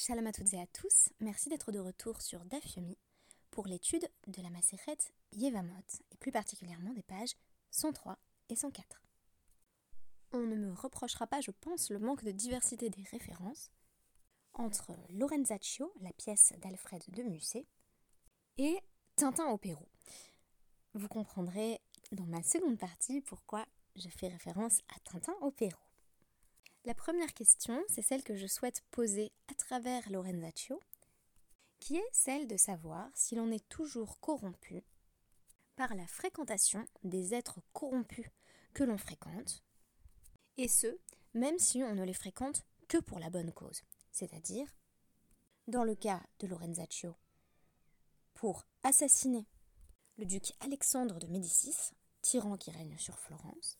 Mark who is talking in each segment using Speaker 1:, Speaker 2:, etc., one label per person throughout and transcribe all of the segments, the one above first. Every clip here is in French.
Speaker 1: Shalom à toutes et à tous, merci d'être de retour sur Dafyomi pour l'étude de la Maseret Yevamot, et plus particulièrement des pages 103 et 104. On ne me reprochera pas, je pense, le manque de diversité des références entre Lorenzaccio, la pièce d'Alfred de Musset, et Tintin au Pérou. Vous comprendrez dans ma seconde partie pourquoi je fais référence à Tintin au Pérou. La première question, c'est celle que je souhaite poser à travers Lorenzaccio, qui est celle de savoir si l'on est toujours corrompu par la fréquentation des êtres corrompus que l'on fréquente, et ce, même si on ne les fréquente que pour la bonne cause, c'est-à-dire, dans le cas de Lorenzaccio, pour assassiner le duc Alexandre de Médicis, tyran qui règne sur Florence,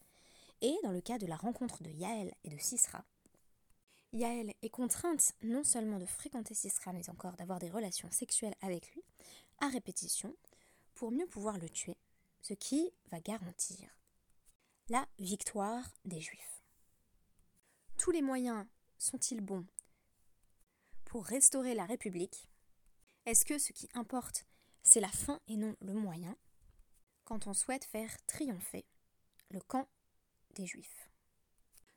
Speaker 1: et dans le cas de la rencontre de Yaël et de Sisra. Yaël est contrainte non seulement de fréquenter Sisra, mais encore d'avoir des relations sexuelles avec lui, à répétition, pour mieux pouvoir le tuer, ce qui va garantir la victoire des Juifs. Tous les moyens sont-ils bons pour restaurer la République? Est-ce que ce qui importe, c'est la fin et non le moyen? Quand on souhaite faire triompher le camp Juifs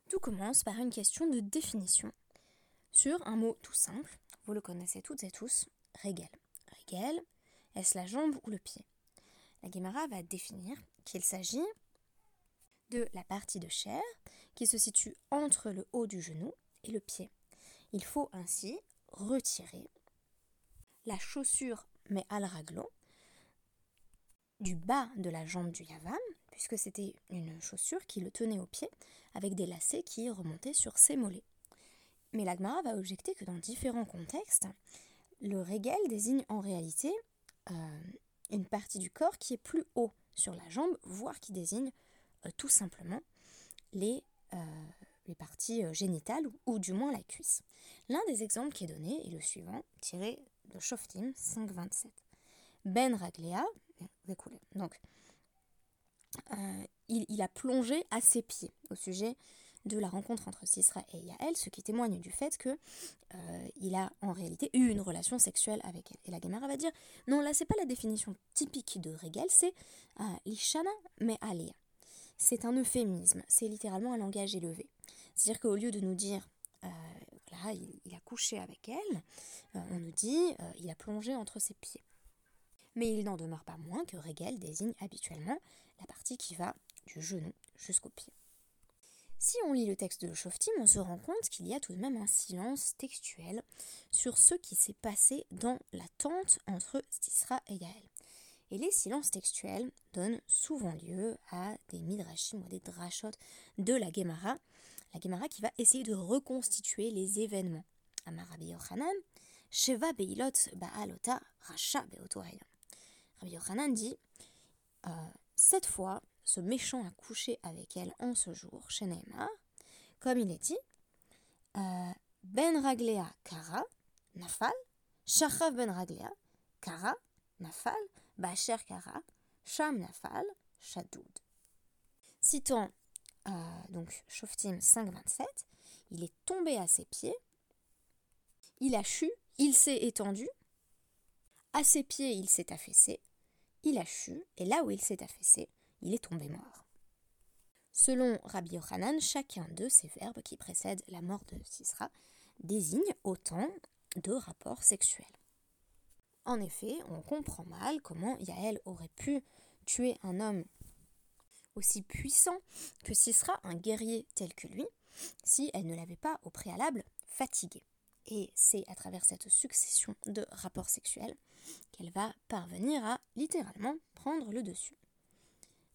Speaker 1: Tout commence par une question de définition sur un mot tout simple, vous le connaissez toutes et tous, régel. Régel, est-ce la jambe ou le pied? La Guémara va définir qu'il s'agit de la partie de chair qui se situe entre le haut du genou et le pied. Il faut ainsi retirer la chaussure mais al raglo du bas de la jambe du yavam, puisque c'était une chaussure qui le tenait au pied, avec des lacets qui remontaient sur ses mollets. Mais l'Agmara va objecter que dans différents contextes, le régel désigne en réalité euh, une partie du corps qui est plus haut sur la jambe, voire qui désigne euh, tout simplement les, euh, parties génitales ou, du moins la cuisse. L'un des exemples qui est donné est le suivant, tiré de Shoftim 5.27. Ben Raglea, donc, euh, il, a plongé à ses pieds au sujet de la rencontre entre Sisra et Yael, ce qui témoigne du fait que euh, il a en réalité eu une relation sexuelle avec elle. Et la Gemara va dire non, là c'est pas la définition typique de Regel, c'est euh, l'ishana mais alia. C'est un euphémisme, c'est littéralement un langage élevé. C'est-à-dire qu'au lieu de nous dire là, il, a couché avec elle, on nous dit il a plongé entre ses pieds mais il n'en demeure pas moins que Regel désigne habituellement la partie qui va du genou jusqu'au pied. Si on lit le texte de Shoftim, on se rend compte qu'il y a tout de même un silence textuel sur ce qui s'est passé dans la tente entre Sisra et Yael. Et les silences textuels donnent souvent lieu à des midrashim ou des drashot de la Gemara, la Gemara qui va essayer de reconstituer les événements. Amarabi Yochanan, Sheva Beilot Baalota Racha Rabbi Yochanan dit euh, Cette fois, ce méchant a couché avec elle en ce jour, chez Neymar, comme il est dit euh, Ben Raglea Kara, Nafal, Shachav Ben Raglea, Kara, Nafal, Bacher Kara, Sham Nafal, Shadoud. Citant euh, donc Shoftim 5.27, il est tombé à ses pieds, il a chu, il s'est étendu, à ses pieds il s'est affaissé, il a chu, et là où il s'est affaissé, il est tombé mort. Selon Rabbi Yochanan, chacun de ces verbes qui précèdent la mort de Sisra désigne autant de rapports sexuels. En effet, on comprend mal comment Yaël aurait pu tuer un homme aussi puissant que Sisra, un guerrier tel que lui, si elle ne l'avait pas au préalable fatigué. Et c'est à travers cette succession de rapports sexuels qu'elle va parvenir à littéralement prendre le dessus.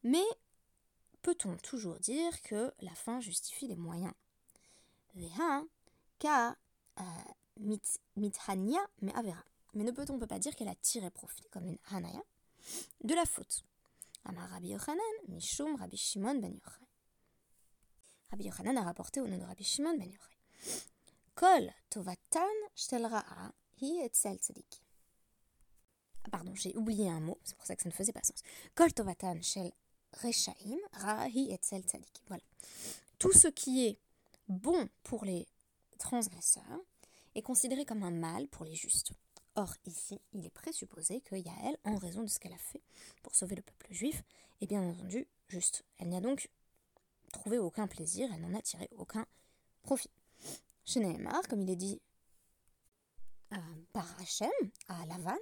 Speaker 1: Mais peut-on toujours dire que la fin justifie les moyens? Euh, mithania mais ne peut-on peut pas dire qu'elle a tiré profit, comme une hanaya, de la faute? Rabbi Yochanan, Mishum Rabbi Shimon ben Yochai. Rabbi Yochanan a rapporté au nom de Rabbi Shimon ben Yochai. Kol tovatan shtel ra'a hi etzel tzadik. Ah, pardon, j'ai oublié un mot, c'est pour ça que ça ne faisait pas sens. Kol tovatan shel rechaim ra'i etzel tzadik. Voilà. Tout ce qui est bon pour les transgresseurs est considéré comme un mal pour les justes. Or, ici, il est présupposé que Yael, en raison de ce qu'elle a fait pour sauver le peuple juif, est bien entendu juste. Elle n'y a donc trouvé aucun plaisir, elle n'en a tiré aucun profit. Chez comme il est dit euh, par Hachem à Lavan,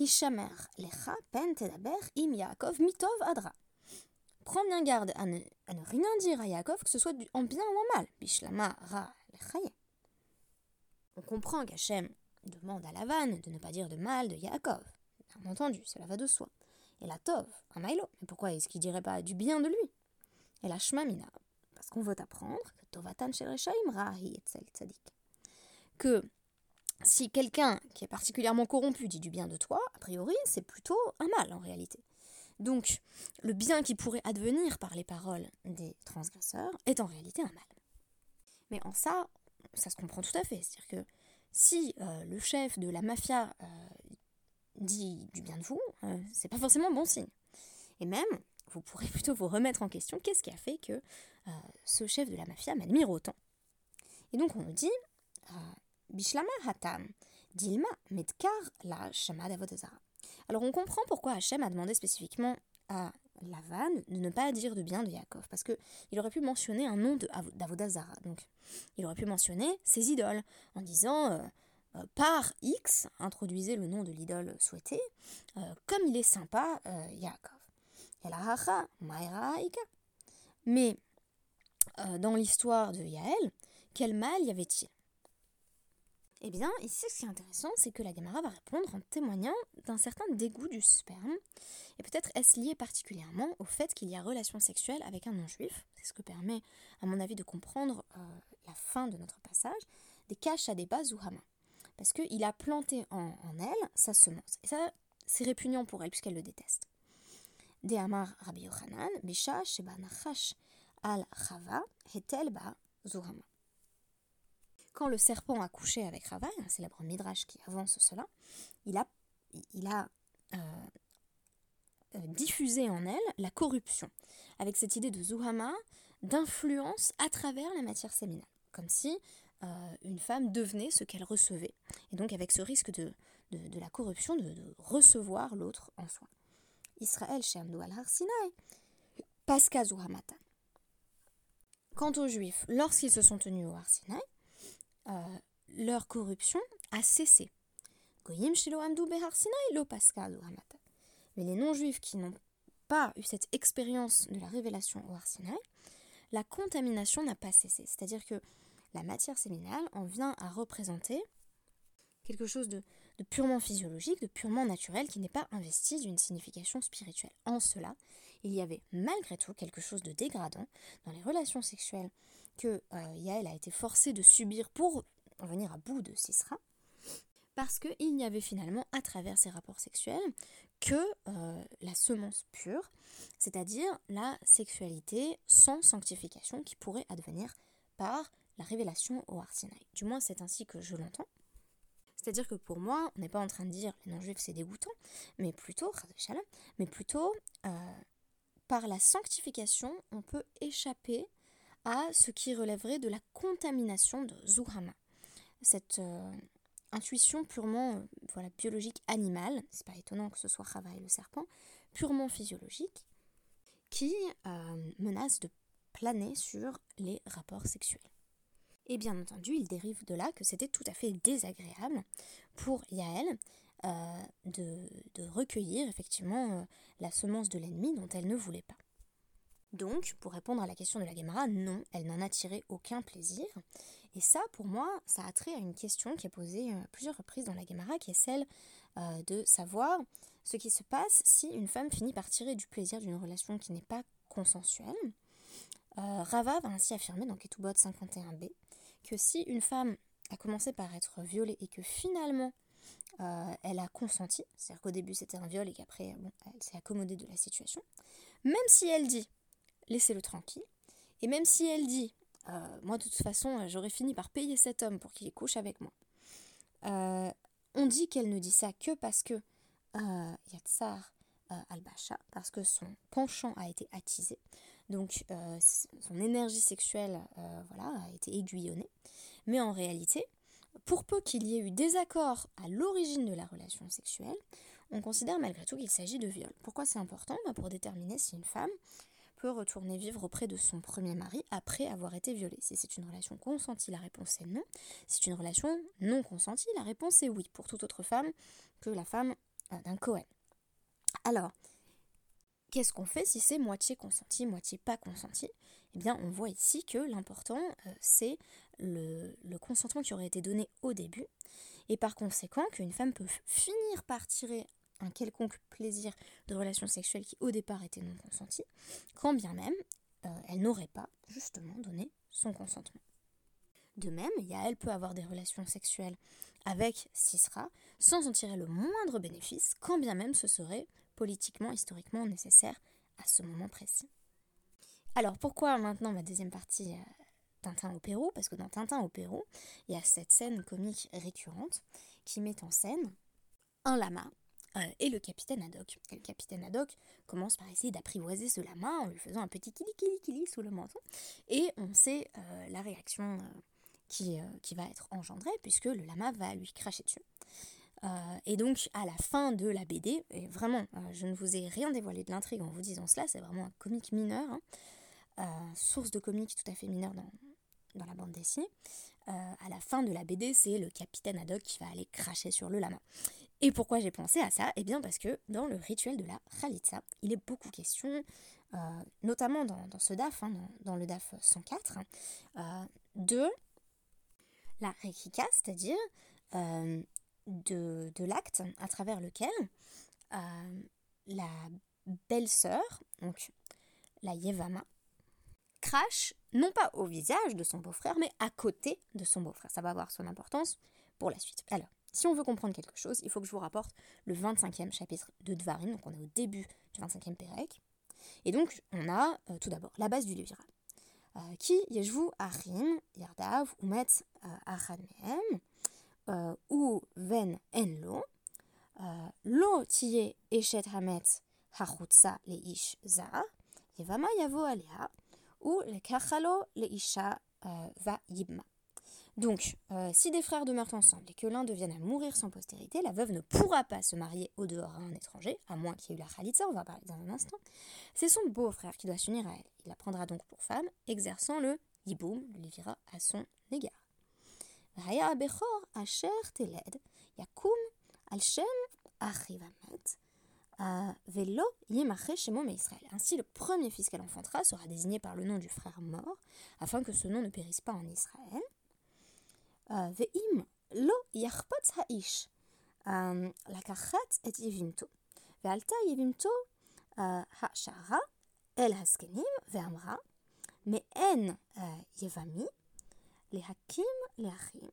Speaker 1: Hishamer lecha pen tedaber im Yaakov mitov adra. Prends bien garde à ne, rien dire à Yaakov, que ce soit en bien ou en mal. Bishlama ra On comprend qu'Hachem demande à Lavan de ne pas dire de mal de Yaakov. Bien entendu, cela va de soi. Et la Tov, un Milo, mais pourquoi est-ce qu'il dirait pas du bien de lui? Et la Shmamina, parce qu'on veut apprendre que si quelqu'un qui est particulièrement corrompu dit du bien de toi, a priori, c'est plutôt un mal en réalité. Donc, le bien qui pourrait advenir par les paroles des transgresseurs est en réalité un mal. Mais en ça, ça se comprend tout à fait. C'est-à-dire que si euh, le chef de la mafia euh, dit du bien de vous, euh, c'est pas forcément bon signe. Et même, vous pourrez plutôt vous remettre en question qu'est-ce qui a fait que ce chef de la mafia m'admire autant? Et donc on nous dit Bishlama hatam, dilma medkar la shama Alors on comprend pourquoi Hachem a demandé spécifiquement à Lavan de ne pas dire de bien de Yaakov, parce qu'il aurait pu mentionner un nom d'Avodazara. Donc il aurait pu mentionner ses idoles, en disant euh, euh, par X, introduisez le nom de l'idole souhaitée, euh, comme il est sympa, Yaakov. Mais dans l'histoire de Yaël, quel mal y avait-il? Eh bien, ici, ce qui est intéressant, c'est que la Gamara va répondre en témoignant d'un certain dégoût du sperme. Et peut-être est-ce lié particulièrement au fait qu'il y a relation sexuelle avec un non-juif. C'est ce que permet, à mon avis, de comprendre euh, la fin de notre passage, des caches à des bas Hama. Parce qu'il a planté en, elle sa semence. Et ça, c'est répugnant pour elle, puisqu'elle le déteste. Rabbi Bisha Sheba al Chava, Hetel Ba Zuhama quand le serpent a couché avec Rava, un célèbre midrash qui avance cela, il a, euh, euh, diffusé en elle la corruption, avec cette idée de Zuhama, d'influence à travers la matière séminale, comme si euh, une femme devenait ce qu'elle recevait, et donc avec ce risque de, la corruption, de, recevoir l'autre en soi. Israël Shamdu al Sinai, Pasca Zuhamata. Quant aux Juifs, lorsqu'ils se sont tenus au Har euh, leur corruption a cessé. Mais les non-juifs qui n'ont pas eu cette expérience de la révélation au Arsinaï, la contamination n'a pas cessé. C'est-à-dire que la matière séminale en vient à représenter quelque chose de, de purement physiologique, de purement naturel, qui n'est pas investi d'une signification spirituelle. En cela, il y avait malgré tout quelque chose de dégradant dans les relations sexuelles que euh, Yael a été forcée de subir pour en venir à bout de Sisra, parce qu'il n'y avait finalement, à travers ces rapports sexuels, que euh, la semence pure, c'est-à-dire la sexualité sans sanctification qui pourrait advenir par la révélation au Arsinaï. Du moins, c'est ainsi que je l'entends. C'est-à-dire que pour moi, on n'est pas en train de dire les non-juifs c'est dégoûtant, mais plutôt, mais plutôt euh, par la sanctification, on peut échapper à ce qui relèverait de la contamination de Zuhama. Cette euh, intuition purement euh, voilà, biologique animale, c'est pas étonnant que ce soit Chava et le serpent, purement physiologique, qui menace de planer sur les rapports sexuels. Et bien entendu, il dérive de là que c'était tout à fait désagréable pour Yael de, de, recueillir effectivement la semence de l'ennemi dont elle ne voulait pas. Donc, pour répondre à la question de la Gemara, non, elle n'en a tiré aucun plaisir. Et ça, pour moi, ça a trait à une question qui est posée à euh, plusieurs reprises dans la Gemara, qui est celle euh, de savoir ce qui se passe si une femme finit par tirer du plaisir d'une relation qui n'est pas consensuelle. Euh, Rava va ainsi affirmer dans Ketubot 51b que si une femme a commencé par être violée et que finalement elle a consenti, c'est-à-dire qu'au début c'était un viol et qu'après elle s'est accommodée de la situation, même si elle dit laissez-le tranquille. Et même si elle dit, euh, moi de toute façon, euh, j'aurais fini par payer cet homme pour qu'il couche avec moi, euh, on dit qu'elle ne dit ça que parce que Yatsar al-Basha, parce que son penchant a été attisé, donc son énergie sexuelle voilà, a été aiguillonnée. Mais en réalité, Pour peu qu'il y ait eu désaccord à l'origine de la relation sexuelle, on considère malgré tout qu'il s'agit de viol. Pourquoi c'est important? Bah, Pour déterminer si une femme peut retourner vivre auprès de son premier mari après avoir été violée. Si c'est une relation consentie, la réponse est non. Si c'est une relation non consentie, la réponse est oui, pour toute autre femme que la femme euh, d'un Cohen. Alors, qu'est-ce qu'on fait si c'est moitié consenti, moitié pas consenti? Eh bien, on voit ici que l'important, euh, c'est le, consentement qui aurait été donné au début, et par conséquent qu'une femme peut finir par tirer un quelconque plaisir de relation sexuelle qui au départ était non consenti, quand bien même euh, elle n'aurait pas justement donné son consentement. De même, elle peut avoir des relations sexuelles avec Sisra sans en tirer le moindre bénéfice, quand bien même ce serait politiquement, historiquement nécessaire à ce moment précis. Alors pourquoi maintenant ma deuxième partie euh, Tintin au Pérou? Parce que dans Tintin au Pérou, il y a cette scène comique récurrente qui met en scène un lama euh, et le capitaine Haddock. Et le capitaine Haddock commence par essayer d'apprivoiser ce lama en lui faisant un petit kili kili kili sous le menton. Et on sait euh, la réaction qui, va être engendrée puisque le lama va lui cracher dessus. Et donc à la fin de la BD, et vraiment je ne vous ai rien dévoilé de l'intrigue en vous disant cela, c'est vraiment un comique mineur, hein. source de comique tout à fait mineur dans, dans la bande dessinée. à la fin de la BD, c'est le capitaine Haddock qui va aller cracher sur le lama. Et pourquoi j'ai pensé à ça? Eh bien parce que dans le rituel de la Khalitsa, il est beaucoup question, euh, notamment dans, ce DAF, hein, dans, le DAF 104, euh, de la Rekika, c'est-à-dire euh, de, de l'acte à travers lequel la belle-sœur, donc la Yevama, crache non pas au visage de son beau-frère, mais à côté de son beau-frère. Ça va avoir son importance pour la suite. Alors, si on veut comprendre quelque chose, il faut que je vous rapporte le 25e chapitre de Dvarim, donc on est au début du 25e Pérec. Et donc, on a euh, tout d'abord la base du Lévira. Euh, qui yeshvu achim yardav umet euh, mehem ou ven enlo lo tiye eshet hamet hachutza leish zar yevama yavo alea ou le kachalo leisha va yibma. Donc, euh, si des frères demeurent ensemble et que l'un devienne à mourir sans postérité, la veuve ne pourra pas se marier au dehors à un étranger, à moins qu'il y ait eu la khalitza, on va parler dans un instant. C'est son beau-frère qui doit s'unir à elle. Il la prendra donc pour femme, exerçant le yiboum, le livira, à son égard. asher teled, yakum al shem euh, velo Israël. Ainsi, le premier fils qu'elle enfantera sera désigné par le nom du frère mort, afin que ce nom ne périsse pas en Israël. ואם לא יחפוץ האיש לקחת את יבימתו. ועלתה יבימתו השערה אל הזקנים ואמרה, מעין יבמי להקים לאחים.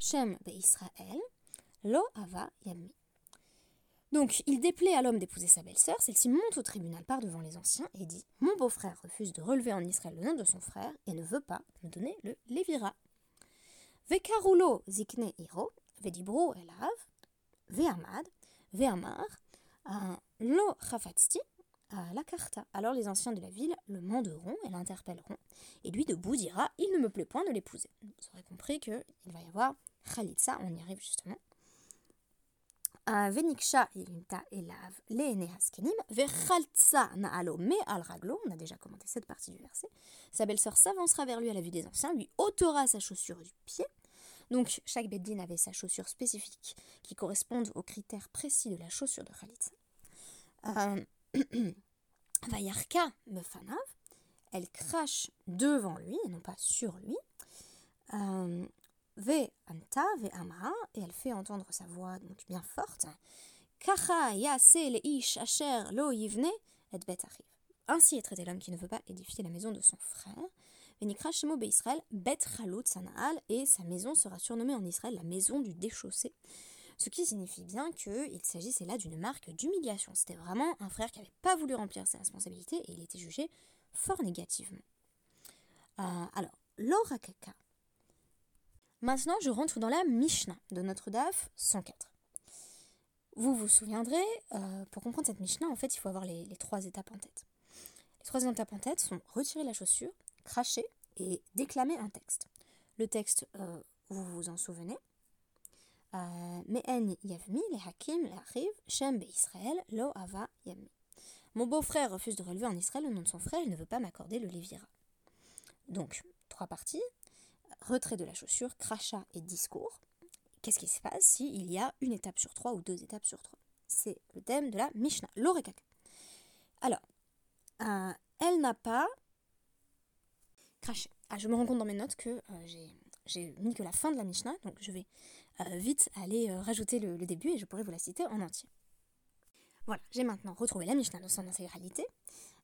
Speaker 1: שם בישראל לא אבה ימי. Donc, il déplaît à l'homme d'épouser sa belle-sœur, celle-ci monte au tribunal par devant les anciens et dit Mon beau-frère refuse de relever en Israël le nom de son frère et ne veut pas me donner le Lévira. וקראו zikne iro, ודיברו elav, ve'amad, ve'amar, lo la karta. Alors les anciens de la ville le manderont et l'interpelleront, et lui debout dira Il ne me plaît point de l'épouser. Vous aurez compris qu'il va y avoir khalitsa, on y arrive justement. Veniksha ilimta elav leene haskenim, vechaltsa naalo me al raglo. On a déjà commenté cette partie du verset. Sa belle-sœur s'avancera vers lui à la vue des anciens, lui ôtera sa chaussure du pied, donc chaque Beddin avait sa chaussure spécifique qui correspondent aux critères précis de la chaussure de Khalid. Euh, Vayarka Mefanav, elle crache devant lui et non pas sur lui. Euh, ve Anta, Ve Amra, et elle fait entendre sa voix bien forte. Kacha Yase Leish Asher Lo Yivne et Bet Ainsi est traité l'homme qui ne veut pas édifier la maison de son frère. Venikra Shemo Israël, Bet Sanaal, et sa maison sera surnommée en Israël la maison du déchaussé. Ce qui signifie bien qu'il s'agissait là d'une marque d'humiliation. C'était vraiment un frère qui n'avait pas voulu remplir ses responsabilités et il était jugé fort négativement. Euh, alors, l'orakaka. Maintenant, je rentre dans la Mishnah de notre DAF 104. Vous vous souviendrez, euh, pour comprendre cette Mishnah, en fait, il faut avoir les, trois étapes en tête. Les trois étapes en tête sont retirer la chaussure, cracher et déclamer un texte. Le texte, euh, vous vous en souvenez. Yavmi le hakim l'arrive shem Israël lo ava yami. Mon beau-frère refuse de relever en Israël le nom de son frère, il ne veut pas m'accorder le Lévira. Donc, trois parties retrait de la chaussure, crachat et discours. Qu'est-ce qui se passe s'il y a une étape sur trois ou deux étapes sur trois? C'est le thème de la Mishnah, l'orekak. Alors, euh, elle n'a pas craché. Ah, je me rends compte dans mes notes que euh, j'ai mis que la fin de la Mishnah, donc je vais vite aller rajouter le, début et je pourrai vous la citer en entier. Voilà, j'ai maintenant retrouvé la Mishnah dans son intégralité.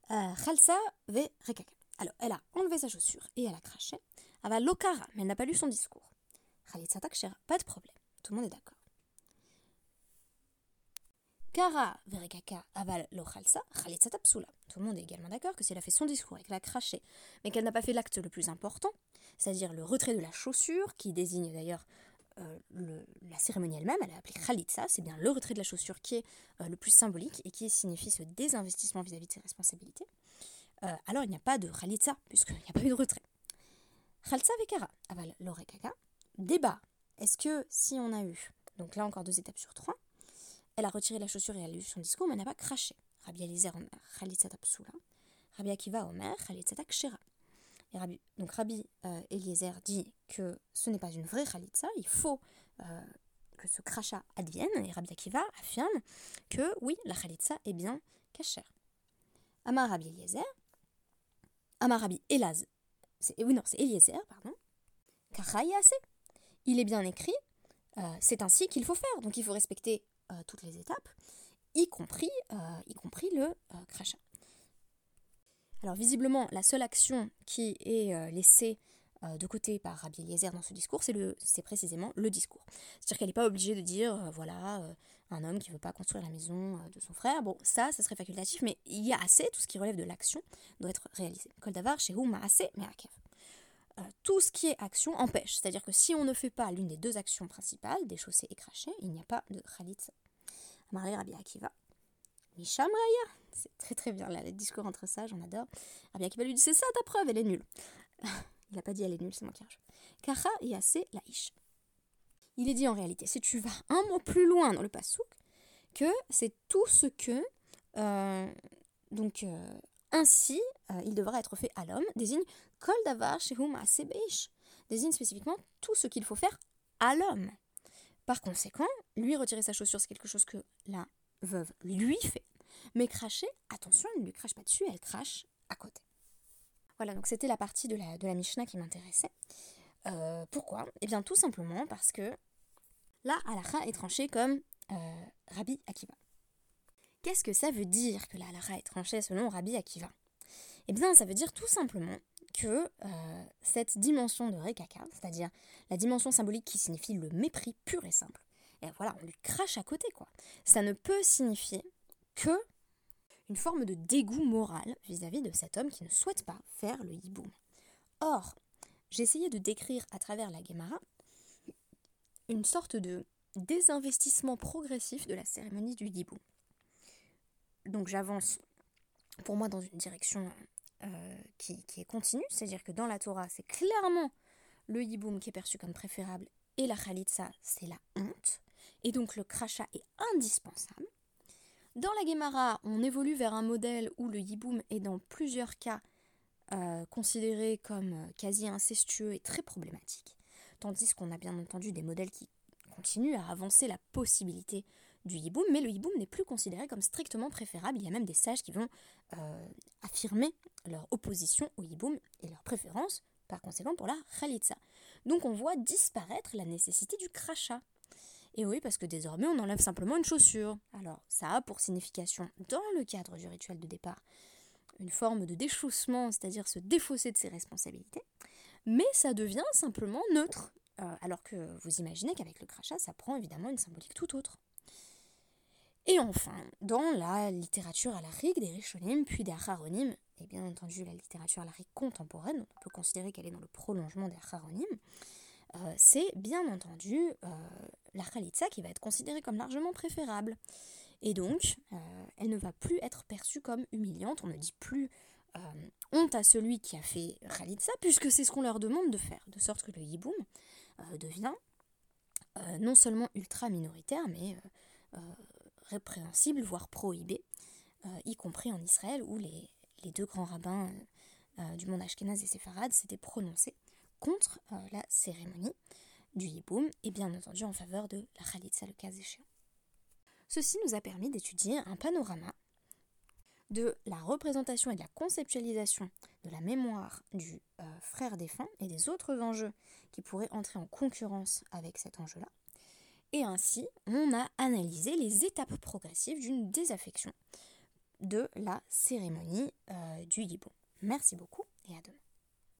Speaker 1: Khalsa ve rekaka. Alors, elle a enlevé sa chaussure et elle a craché. Aval lokara, mais elle n'a pas lu son discours. Khalitsatak shera, pas de problème. Tout le monde est d'accord. Kara verekaka aval lo khalsa, psula. Tout le monde est également d'accord que si elle a fait son discours et qu'elle a craché, mais qu'elle n'a pas fait l'acte le plus important, c'est-à-dire le retrait de la chaussure, qui désigne d'ailleurs euh, la cérémonie elle-même, elle a appelé Khalitsa, c'est bien le retrait de la chaussure qui est euh, le plus symbolique et qui signifie ce désinvestissement vis-à-vis de ses responsabilités. Euh, alors il n'y a pas de Khalitsa, puisqu'il n'y a pas eu de retrait. Khalsa vekara, aval l'orekaka. Débat. Est-ce que si on a eu, donc là encore deux étapes sur trois, elle a retiré la chaussure et elle a lu son discours, mais n'a pas craché. Rabbi Eliezer Omer, Khalitsa psula. Rabbi Akiva Omer, Khalitsa kshera. Rabbi, donc Rabbi euh, Eliezer dit que ce n'est pas une vraie Khalitsa, il faut euh, que ce crachat advienne. Et Rabbi Akiva affirme que oui, la Khalitsa est bien cachère. Amar Rabbi Eliezer, Amar Rabbi Elaz, oui, non, c'est Eliezer, pardon. assez. Il est bien écrit, euh, c'est ainsi qu'il faut faire. Donc il faut respecter toutes les étapes, y compris, y compris le crachat. Alors visiblement, la seule action qui est laissée de côté par Rabbi Eliezer dans ce discours, c'est précisément le discours. C'est-à-dire qu'elle n'est pas obligée de dire, voilà, un homme qui ne veut pas construire la maison de son frère. Bon, ça, ça serait facultatif, mais il y a assez, tout ce qui relève de l'action doit être réalisé. Kol davar, chez assez, mais tout ce qui est action empêche. C'est-à-dire que si on ne fait pas l'une des deux actions principales, déchausser et cracher, il n'y a pas de Khalit. Marie Rabbi Akiva. Misham Raya. C'est très très bien, là, le discours entre sages, on adore. Rabbi Akiva lui dit C'est ça ta preuve, elle est nulle. il n'a pas dit elle est nulle, c'est qui rajoute. Kacha Yase Laish. Il est dit en réalité, si tu vas un mot plus loin dans le pasouk, que c'est tout ce que. Euh, donc, euh, ainsi, euh, il devra être fait à l'homme, désigne kol davar shehum désigne spécifiquement tout ce qu'il faut faire à l'homme. Par conséquent, lui retirer sa chaussure, c'est quelque chose que la veuve lui fait. Mais cracher, attention, elle ne lui crache pas dessus, elle crache à côté. Voilà, donc c'était la partie de la, de Mishnah qui m'intéressait. Euh, pourquoi? Eh bien tout simplement parce que la halakha est tranchée comme euh, Rabbi Akiva. Qu'est-ce que ça veut dire que la halakha est tranchée selon Rabbi Akiva? Eh bien ça veut dire tout simplement que euh, cette dimension de Rekaka, c'est-à-dire la dimension symbolique qui signifie le mépris pur et simple, et voilà, on lui crache à côté quoi. Ça ne peut signifier que une forme de dégoût moral vis-à-vis de cet homme qui ne souhaite pas faire le hiboum. Or, j'ai de décrire à travers la Gemara une sorte de désinvestissement progressif de la cérémonie du hiboum. Donc j'avance pour moi dans une direction euh, qui, est continue, c'est-à-dire que dans la Torah, c'est clairement le hiboum qui est perçu comme préférable et la khalitsa, c'est la honte. Et donc le crachat est indispensable. Dans la Gemara, on évolue vers un modèle où le hiboum est dans plusieurs cas euh, considéré comme euh, quasi incestueux et très problématique, tandis qu'on a bien entendu des modèles qui continuent à avancer la possibilité du hiboum, mais le hiboum n'est plus considéré comme strictement préférable. Il y a même des sages qui vont euh, affirmer leur opposition au hiboum et leur préférence, par conséquent, pour la khalitsa. Donc on voit disparaître la nécessité du crachat. Et oui, parce que désormais on enlève simplement une chaussure. Alors ça a pour signification, dans le cadre du rituel de départ, une forme de déchaussement, c'est-à-dire se défausser de ses responsabilités, mais ça devient simplement neutre, euh, alors que vous imaginez qu'avec le crachat, ça prend évidemment une symbolique tout autre. Et enfin, dans la littérature à la rigue des Rishonim, puis des Acharonim, et bien entendu la littérature à la rigue contemporaine, on peut considérer qu'elle est dans le prolongement des Acharonim, euh, c'est bien entendu euh, la Khalitsa qui va être considérée comme largement préférable. Et donc, euh, elle ne va plus être perçue comme humiliante. On ne dit plus honte à celui qui a fait Khalitsa, puisque c'est ce qu'on leur demande de faire. De sorte que le hiboum euh, devient non seulement ultra minoritaire, mais répréhensible, voire prohibé, y compris en Israël, où les, deux grands rabbins du monde ashkénaze et séfarade s'étaient prononcés contre la cérémonie du Yiboum et bien entendu en faveur de la Khalitsa le cas échéant. Ceci nous a permis d'étudier un panorama de la représentation et de la conceptualisation de la mémoire du euh, frère défunt et des autres enjeux qui pourraient entrer en concurrence avec cet enjeu-là. Et ainsi, on a analysé les étapes progressives d'une désaffection de la cérémonie euh, du Yiboum. Merci beaucoup et à demain.